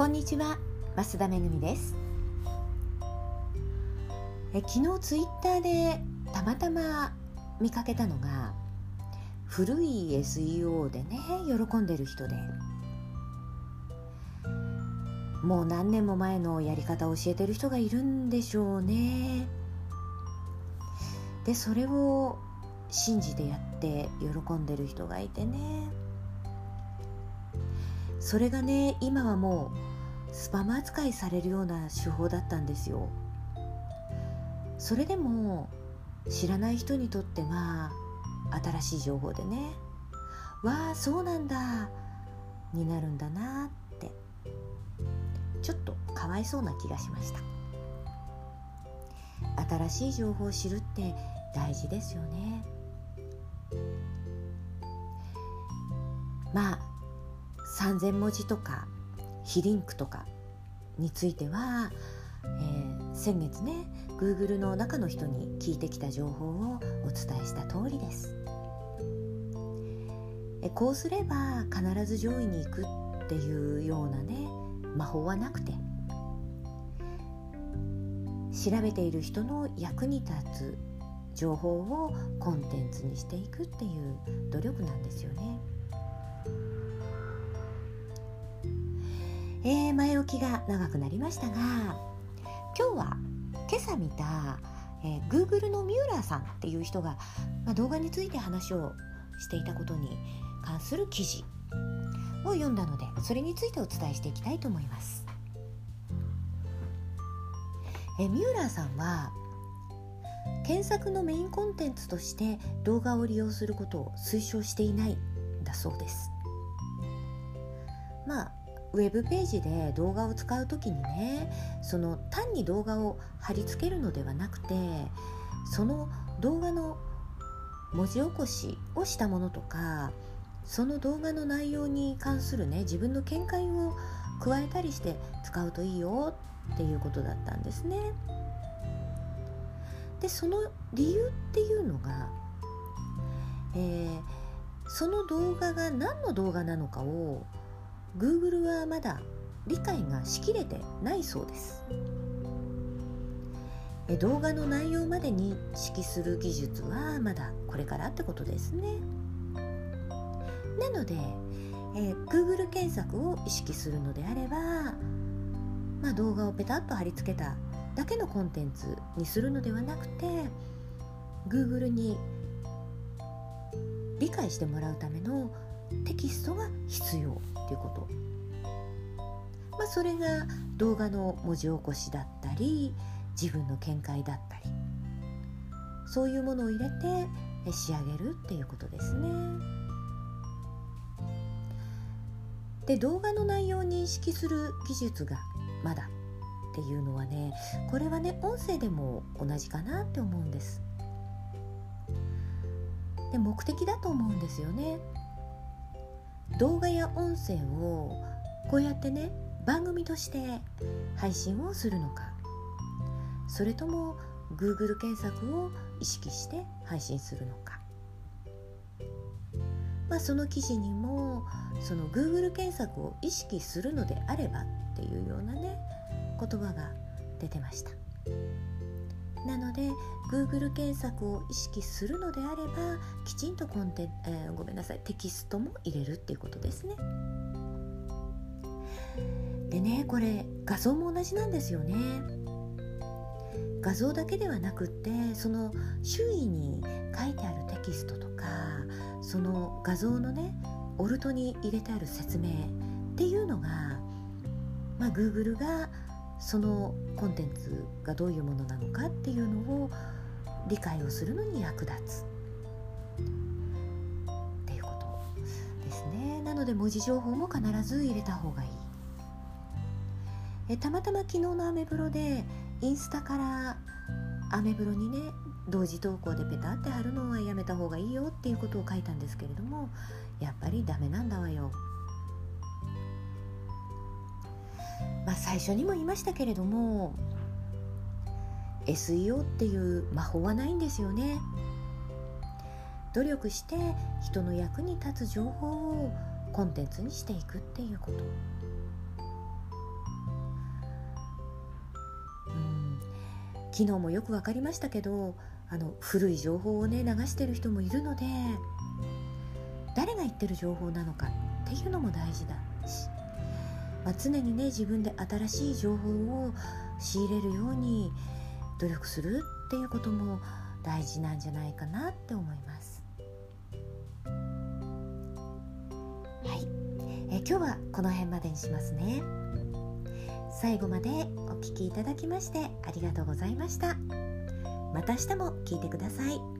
こんにちは増田めぐみです。え昨日ツイッターでたまたま見かけたのが古い SEO でね喜んでる人で。もう何年も前のやり方を教えてる人がいるんでしょうね。でそれを信じてやって喜んでる人がいてね。それがね今はもうスパム扱いされるような手法だったんですよ。それでも知らない人にとっては新しい情報でねわあそうなんだになるんだなってちょっとかわいそうな気がしました。新しい情報を知るって大事ですよね。まあ3,000文字とか非リンクとかについては、えー、先月ね Google の中の人に聞いてきた情報をお伝えした通りですえこうすれば必ず上位に行くっていうようなね魔法はなくて調べている人の役に立つ情報をコンテンツにしていくっていう努力なんですよね。えー、前置きが長くなりましたが今日は今朝見た、えー、Google のミューラーさんっていう人が、まあ、動画について話をしていたことに関する記事を読んだのでそれについてお伝えしていきたいと思います。えミューラーさんは検索のメインコンテンツとして動画を利用することを推奨していないんだそうですまあウェブページで動画を使う時にねその単に動画を貼り付けるのではなくてその動画の文字起こしをしたものとかその動画の内容に関するね自分の見解を加えたりして使うといいよっていうことだったんですね。でその理由っていうのが、えー、その動画が何の動画なのかを Google はまだ理解がしきれてないそうです。動画の内容まで認識する技術はまだこれからってことですね。なので、えー、Google 検索を意識するのであれば、まあ、動画をペタッと貼り付けただけのコンテンツにするのではなくて Google に理解してもらうためのテキストが必要っていうこと、まあ、それが動画の文字起こしだったり自分の見解だったりそういうものを入れて仕上げるっていうことですね。で動画の内容を認識する技術がまだっていうのはねこれはね音声でも同じかなって思うんです。で目的だと思うんですよね。動画や音声をこうやってね番組として配信をするのか。それとも Google 検索を意識して配信するのか。まあその記事にもその Google 検索を意識するのであればっていうようなね言葉が出てました。なので Google 検索を意識するのであればきちんとコンテ、えー、ごめんなさいテキストも入れるっていうことですね。でねこれ画像も同じなんですよね。画像だけではなくってその周囲に書いてあるテキストとかその画像のねオルトに入れてある説明っていうのが、まあ、Google がそのコンテンツがどういうものなのかっていうのを理解をするのに役立つ。っていうことですね。なので文字情報も必ず入れた方がいい。えたまたま昨日のアメブロでインスタからアメブロにね同時投稿でペタって貼るのはやめた方がいいよっていうことを書いたんですけれどもやっぱりダメなんだわよ。まあ、最初にも言いましたけれども SEO っていう魔法はないんですよね。努力して人の役に立つ情報をコンテンツにしていくっていうこと。うん。昨日もよく分かりましたけどあの古い情報をね流してる人もいるので誰が言ってる情報なのかっていうのも大事だしまあ、常にね自分で新しい情報を仕入れるように努力するっていうことも大事なんじゃないかなって思います。はい、え今日はこの辺までにしますね。最後までお聴きいただきましてありがとうございました。また明日も聞いてください。